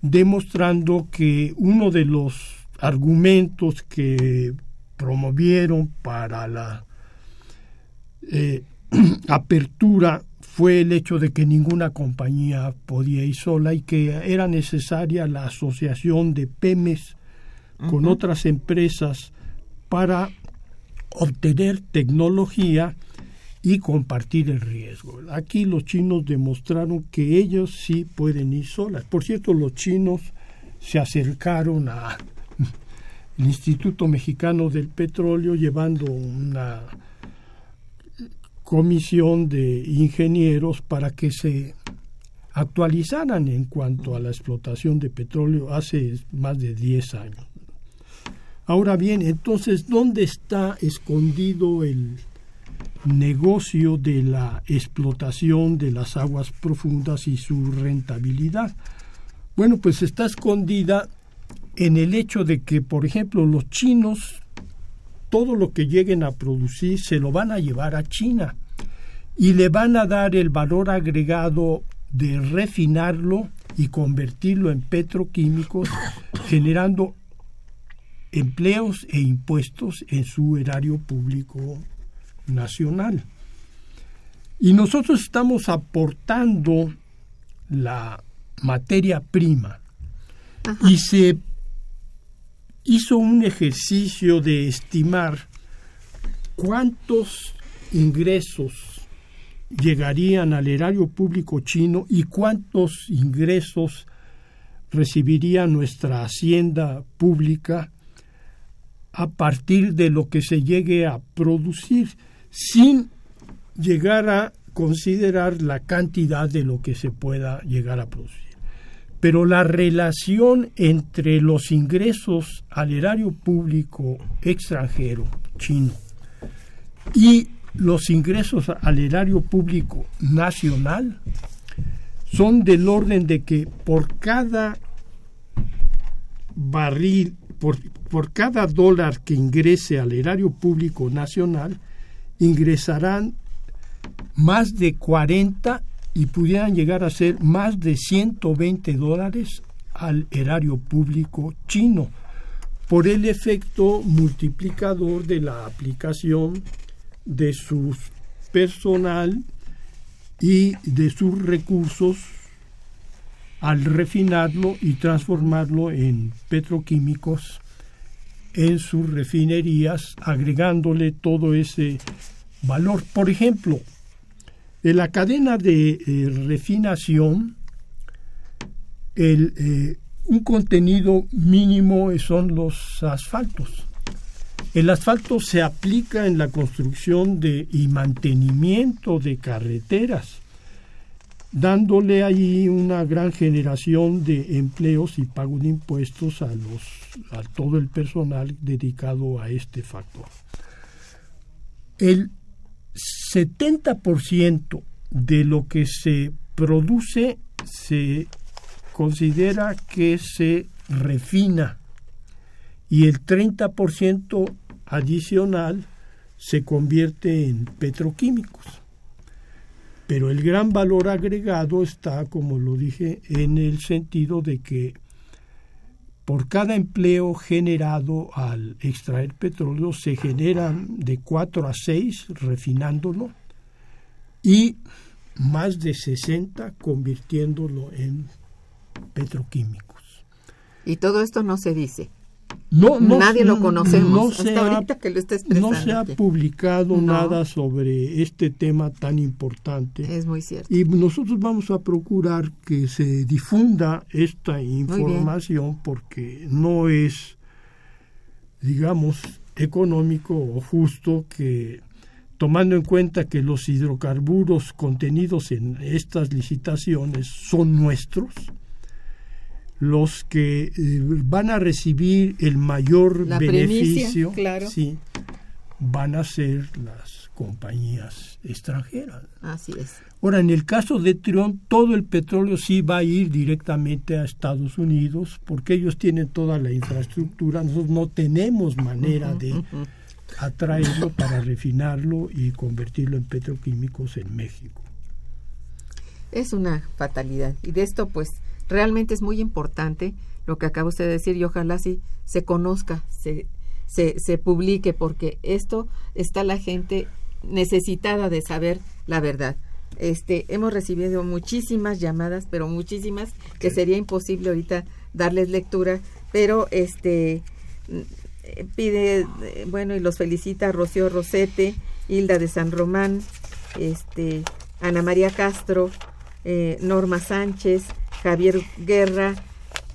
demostrando que uno de los argumentos que promovieron para la eh, apertura fue el hecho de que ninguna compañía podía ir sola y que era necesaria la asociación de PEMES con otras empresas para obtener tecnología y compartir el riesgo. Aquí los chinos demostraron que ellos sí pueden ir solas. Por cierto, los chinos se acercaron al Instituto Mexicano del Petróleo llevando una comisión de ingenieros para que se actualizaran en cuanto a la explotación de petróleo hace más de 10 años. Ahora bien, entonces, ¿dónde está escondido el negocio de la explotación de las aguas profundas y su rentabilidad? Bueno, pues está escondida en el hecho de que, por ejemplo, los chinos todo lo que lleguen a producir se lo van a llevar a China y le van a dar el valor agregado de refinarlo y convertirlo en petroquímicos, generando empleos e impuestos en su erario público nacional. Y nosotros estamos aportando la materia prima y se hizo un ejercicio de estimar cuántos ingresos llegarían al erario público chino y cuántos ingresos recibiría nuestra hacienda pública a partir de lo que se llegue a producir, sin llegar a considerar la cantidad de lo que se pueda llegar a producir pero la relación entre los ingresos al erario público extranjero chino y los ingresos al erario público nacional son del orden de que por cada barril, por, por cada dólar que ingrese al erario público nacional, ingresarán más de 40 y pudieran llegar a ser más de 120 dólares al erario público chino por el efecto multiplicador de la aplicación de su personal y de sus recursos al refinarlo y transformarlo en petroquímicos en sus refinerías, agregándole todo ese valor. Por ejemplo, la cadena de eh, refinación, el, eh, un contenido mínimo son los asfaltos. El asfalto se aplica en la construcción de, y mantenimiento de carreteras, dándole ahí una gran generación de empleos y pago de impuestos a, los, a todo el personal dedicado a este factor. El 70% de lo que se produce se considera que se refina y el 30% adicional se convierte en petroquímicos. Pero el gran valor agregado está, como lo dije, en el sentido de que por cada empleo generado al extraer petróleo se generan de 4 a 6 refinándolo y más de 60 convirtiéndolo en petroquímicos. Y todo esto no se dice. No, Nadie lo conocemos no hasta se ahorita ha, que lo está No se ha publicado No. nada sobre este tema tan importante. Es muy cierto. Y nosotros vamos a procurar que se difunda esta información porque no es, digamos, económico o justo que, tomando en cuenta que los hidrocarburos contenidos en estas licitaciones son nuestros, los que eh, van a recibir el mayor La primicia, beneficio claro. sí, van a ser las compañías extranjeras. Así es. Ahora, en el caso de Trión, todo el petróleo sí va a ir directamente a Estados Unidos porque ellos tienen toda la infraestructura. Nosotros no tenemos manera de atraerlo para refinarlo y convertirlo en petroquímicos en México. Es una fatalidad. Y de esto, pues, realmente es muy importante lo que acaba usted de decir y ojalá sí se conozca, se, se, se publique, porque esto está la gente necesitada de saber la verdad. Este, hemos recibido muchísimas llamadas, pero muchísimas, que sería imposible ahorita darles lectura, pero este pide, bueno, y los felicita Rocío Rosete, Hilda de San Román, este, Ana María Castro, eh, Norma Sánchez, Javier Guerra,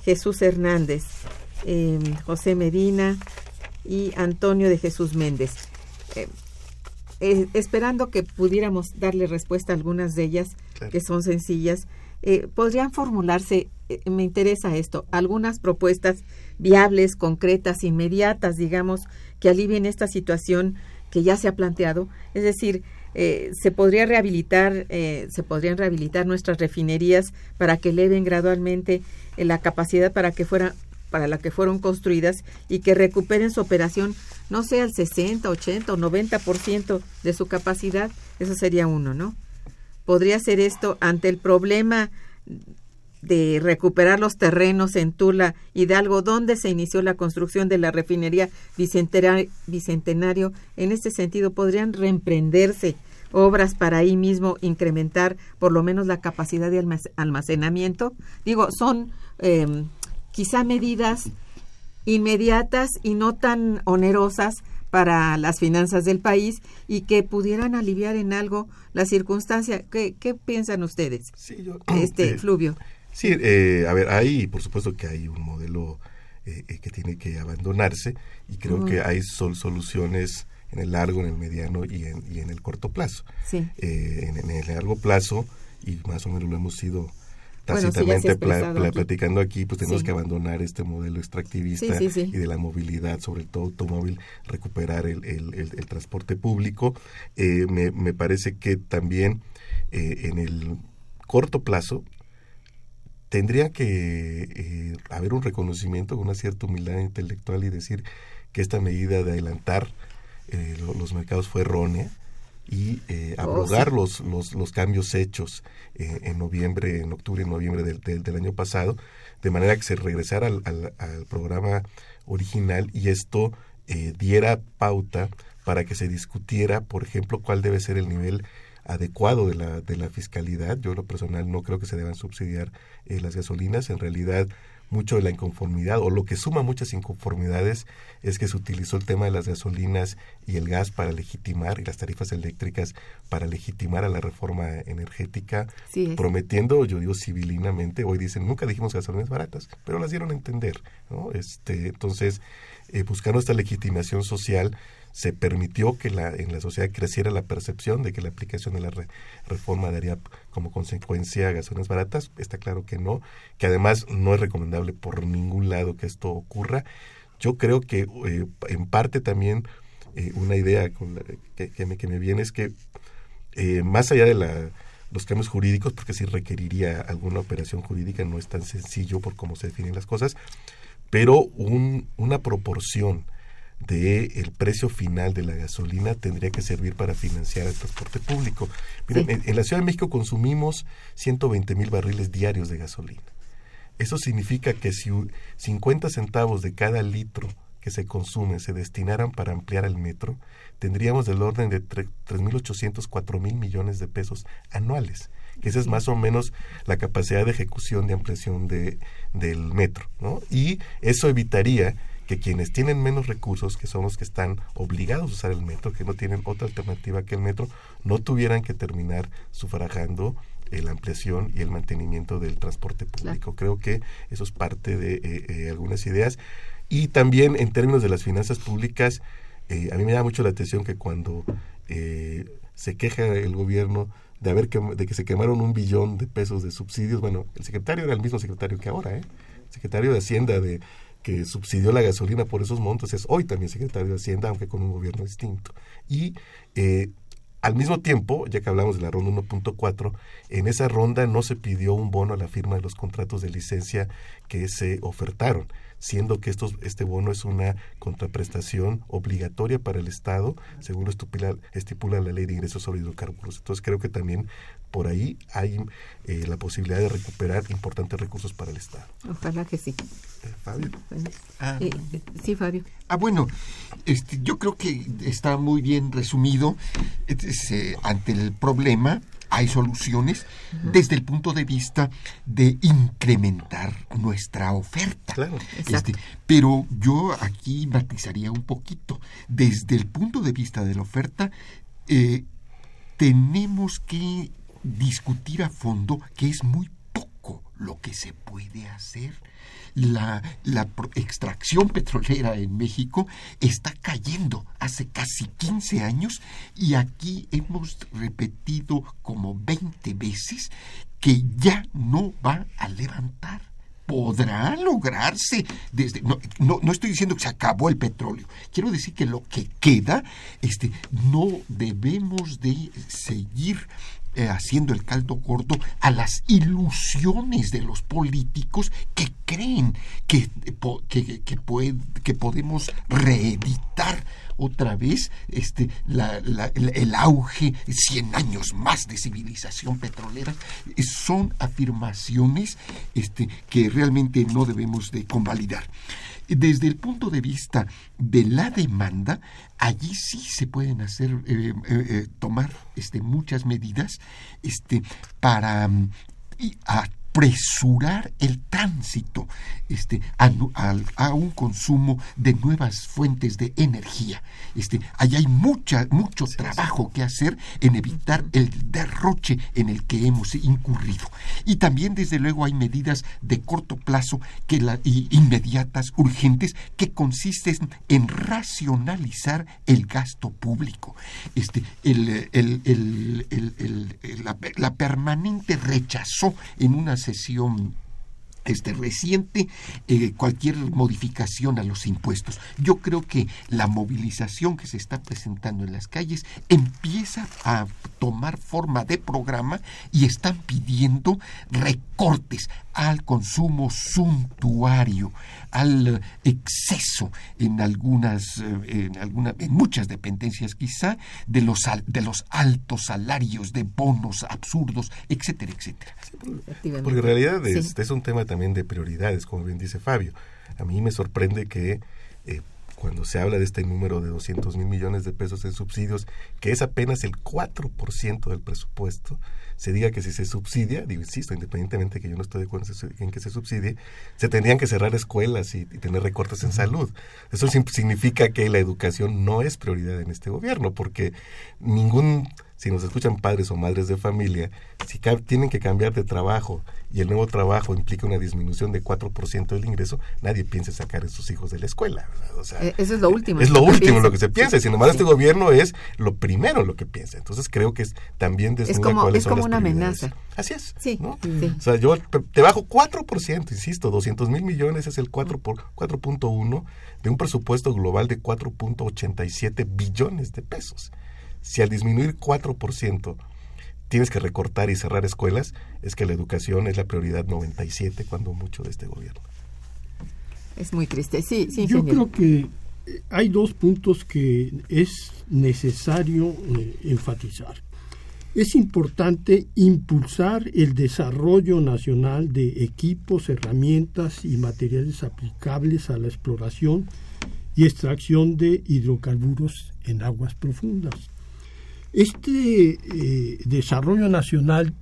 Jesús Hernández, eh, José Medina y Antonio de Jesús Méndez. Eh, esperando que pudiéramos darle respuesta a algunas de ellas, Claro. que son sencillas, eh, podrían formularse, eh, me interesa esto, algunas propuestas viables, concretas, inmediatas, digamos, que alivien esta situación que ya se ha planteado. Es decir, eh, se podría rehabilitar, eh, se podrían rehabilitar nuestras refinerías para que eleven gradualmente eh, la capacidad para que fueran para la que fueron construidas y que recuperen su operación, no sea el 60, 80 o 90% de su capacidad, eso sería uno, ¿no? Podría ser esto ante el problema de recuperar los terrenos en Tula Hidalgo, donde se inició la construcción de la refinería Bicentenario. En este sentido, podrían reemprenderse obras para ahí mismo incrementar por lo menos la capacidad de almac- almacenamiento. Digo, son eh, quizá medidas inmediatas y no tan onerosas para las finanzas del país y que pudieran aliviar en algo la circunstancia. ¿Qué, qué piensan ustedes? Sí, yo- Este, eh, Fluvio. Sí, eh, a ver, hay, por supuesto que hay un modelo eh, eh, que tiene que abandonarse y creo que hay sol- soluciones en el largo, en el mediano y en, y en el corto plazo. Sí. Eh, en, en el largo plazo, y más o menos lo hemos ido Bueno, tácitamente ha pla- platicando aquí, pues tenemos Sí. que abandonar este modelo extractivista Sí, sí, sí. y de la movilidad, sobre todo automóvil, recuperar el, el- el- el transporte público. Eh, me, me parece que también eh, en el corto plazo tendría que eh, haber un reconocimiento con una cierta humildad intelectual y decir que esta medida de adelantar eh, lo- los mercados fue errónea, y eh, Oh, abrogar sí. los, los, los cambios hechos eh, en noviembre, en octubre y noviembre del, del, del año pasado, de manera que se regresara al, al, al programa original y esto eh, diera pauta para que se discutiera, por ejemplo, cuál debe ser el nivel adecuado de la, de la fiscalidad. Yo, lo personal, no creo que se deban subsidiar eh, las gasolinas. En realidad, mucho de la inconformidad, o lo que suma muchas inconformidades, es que se utilizó el tema de las gasolinas y el gas para legitimar, y las tarifas eléctricas para legitimar a la reforma energética, Sí prometiendo, yo digo civilinamente, hoy dicen, nunca dijimos gasolinas baratas, pero las dieron a entender. ¿no? Este, entonces, eh, buscando esta legitimación social, se permitió que la, en la sociedad creciera la percepción de que la aplicación de la re- reforma daría como consecuencia gasolinas baratas. Está claro que no, que además no es recomendable por ningún lado que esto ocurra. Yo creo que eh, en parte también eh, una idea que me, que me viene es que eh, más allá de la, los cambios jurídicos, porque sí requeriría alguna operación jurídica, no es tan sencillo por cómo se definen las cosas, pero un, una proporción de el precio final de la gasolina tendría que servir para financiar el transporte público. Miren, Sí. en, en la Ciudad de México consumimos 120 mil barriles diarios de gasolina. Eso significa que si u- 50 centavos de cada litro que se consume se destinaran para ampliar el metro, tendríamos del orden de tre- 3.800, 4.000 millones de pesos anuales, que esa es más o menos la capacidad de ejecución de ampliación de, del metro. ¿no? Y eso evitaría que quienes tienen menos recursos, que son los que están obligados a usar el metro, que no tienen otra alternativa que el metro, no tuvieran que terminar sufragando la ampliación y el mantenimiento del transporte público. Creo que eso es parte de eh, eh, algunas ideas. Y también en términos de las finanzas públicas, eh, a mí me llama mucho la atención que cuando se queja el gobierno de haber quem- de que se quemaron un billón de pesos de subsidios, bueno, el secretario era el mismo secretario que ahora, ¿eh? secretario de Hacienda de que subsidió la gasolina por esos montos es hoy también secretario de Hacienda, aunque con un gobierno distinto. Y eh, al mismo tiempo, ya que hablamos de la ronda 1.4, en esa ronda no se pidió un bono a la firma de los contratos de licencia que se ofertaron, siendo que estos, este bono es una contraprestación obligatoria para el Estado, según lo estipula, estipula la ley de ingresos sobre hidrocarburos. Entonces creo que también por ahí hay eh, la posibilidad de recuperar importantes recursos para el Estado. Ojalá que sí. Eh, Fabio. Ah. eh, sí, Fabio. Ah, bueno, este, yo creo que está muy bien resumido. Es, eh, ante el problema hay soluciones desde el punto de vista de incrementar nuestra oferta. Claro. Exacto. Este, pero yo aquí matizaría un poquito. Desde el punto de vista de la oferta, eh, tenemos que discutir a fondo que es muy poco lo que se puede hacer. La, la extracción petrolera en México está cayendo hace casi 15 años y aquí hemos repetido como 20 veces que ya no va a levantar. Podrá lograrse desde no, no, no estoy diciendo que se acabó el petróleo. Quiero decir que lo que queda este no debemos de seguir eh, haciendo el caldo gordo a las ilusiones de los políticos que creen que, eh, que, que, pued- que podemos reeditar otra vez este, el auge, 100 años más de civilización petrolera, eh, son afirmaciones este, que realmente no debemos de convalidar. Desde el punto de vista de la demanda, allí sí se pueden hacer, eh, eh, eh, tomar este, muchas medidas este, para mm, y apresurar el tránsito este, a, un consumo de nuevas fuentes de energía. Este, allá hay mucha, mucho trabajo que hacer en evitar el derroche en el que hemos incurrido. Y también, desde luego, hay medidas de corto plazo que la, y inmediatas, urgentes, que consisten en racionalizar el gasto público. Este, el, el- el- la, la permanente rechazó en una sesión este reciente eh, cualquier modificación a los impuestos. Yo creo que la movilización que se está presentando en las calles empieza a tomar forma de programa y están pidiendo recortes al consumo suntuario, al exceso en algunas, eh, en, alguna, en muchas dependencias quizá, de los, de los altos salarios, de bonos absurdos, etcétera, etcétera. porque en realidad este es un tema también de prioridades, como bien dice Fabio. A mí me sorprende que eh, cuando se habla de este número de 200 mil millones de pesos en subsidios, que es apenas el 4% del presupuesto, se diga que si se subsidia, digo, insisto, independientemente de que yo no estoy de acuerdo en que se subsidie, se tendrían que cerrar escuelas y, tener recortes en salud. Eso significa que la educación no es prioridad en este gobierno, porque ningún si nos escuchan padres o madres de familia, si tienen que cambiar de trabajo y el nuevo trabajo implica una disminución de 4% del ingreso, nadie piensa sacar a sus hijos de la escuela. Eh, eso es lo último. Es lo último en lo que se piensa. Sin embargo, este gobierno es lo primero lo que piensa. Entonces creo que es también es como, es como una amenaza. Así es. Sí, O sea, yo te bajo 4%, insisto, 200 mil millones es el 4 por 4.1 de un presupuesto global de 4.87 billones de pesos. Si al disminuir 4% tienes que recortar y cerrar escuelas, es que la educación es la prioridad 97 cuando mucho de este gobierno. Es muy triste, sí, sí. Yo creo que eh, hay dos puntos que es necesario eh, enfatizar. Es importante impulsar el desarrollo nacional de equipos, herramientas y materiales aplicables a la exploración y extracción de hidrocarburos en aguas profundas. Este eh, desarrollo nacional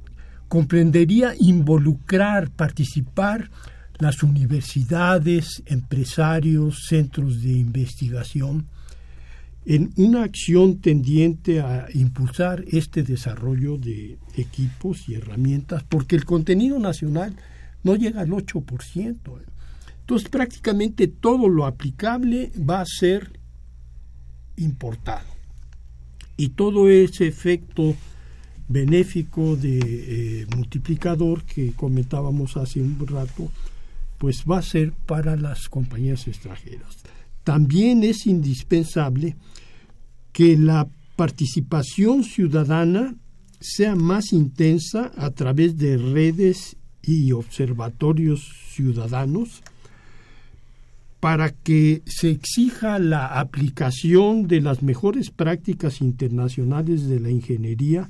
comprendería involucrar, participar las universidades, empresarios, centros de investigación en una acción tendiente a impulsar este desarrollo de equipos y herramientas, porque el contenido nacional no llega al 8%. Entonces prácticamente todo lo aplicable va a ser importado y todo ese efecto benéfico de eh, multiplicador que comentábamos hace un rato, pues va a ser para las compañías extranjeras. También es indispensable que la participación ciudadana sea más intensa a través de redes y observatorios ciudadanos para que se exija la aplicación de las mejores prácticas internacionales de la ingeniería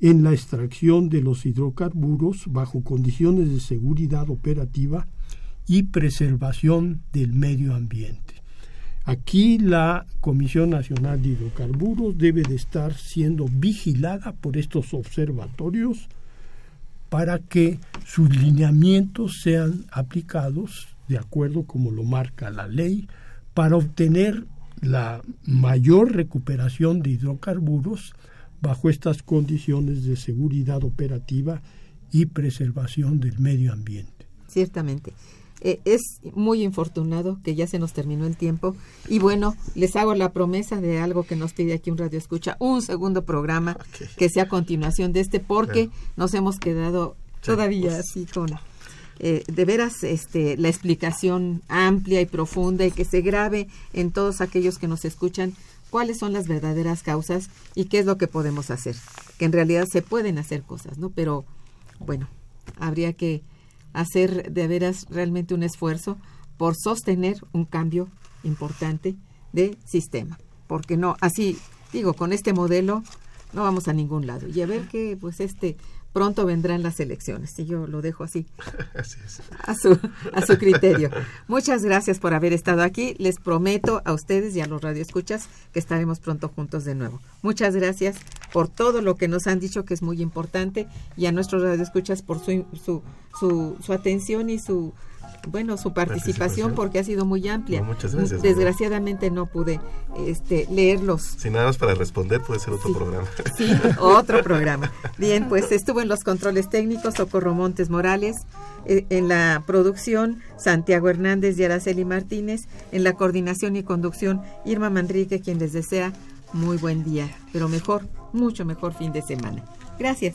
en la extracción de los hidrocarburos bajo condiciones de seguridad operativa y preservación del medio ambiente. Aquí la Comisión Nacional de Hidrocarburos debe de estar siendo vigilada por estos observatorios para que sus lineamientos sean aplicados de acuerdo como lo marca la ley, para obtener la mayor recuperación de hidrocarburos bajo estas condiciones de seguridad operativa y preservación del medio ambiente. Ciertamente. Eh, es muy infortunado que ya se nos terminó el tiempo y bueno, les hago la promesa de algo que nos pide aquí un radio escucha, un segundo programa que sea a continuación de este porque nos hemos quedado todavía pues. así con eh, de veras este, la explicación amplia y profunda y que se grabe en todos aquellos que nos escuchan cuáles son las verdaderas causas y qué es lo que podemos hacer. Que en realidad se pueden hacer cosas, ¿no? Pero bueno, habría que hacer de veras realmente un esfuerzo por sostener un cambio importante de sistema. Porque no, así digo, con este modelo no vamos a ningún lado. Y a ver que pues este pronto vendrán las elecciones. Y yo lo dejo así, A, su, a su criterio. Muchas gracias por haber estado aquí. Les prometo a ustedes y a los radioescuchas que estaremos pronto juntos de nuevo. Muchas gracias por todo lo que nos han dicho que es muy importante y a nuestros radioescuchas por su, su, su, su atención y su bueno, su participación, porque ha sido muy amplia. muchas gracias. Desgraciadamente no pude este, leerlos. Si nada más para responder, puede ser otro programa. Sí, otro programa. Bien, pues estuvo en los controles técnicos Socorro Montes Morales, eh, en la producción Santiago Hernández y Araceli Martínez, en la coordinación y conducción Irma Manrique, quien les desea muy buen día, pero mejor, mucho mejor fin de semana. Gracias.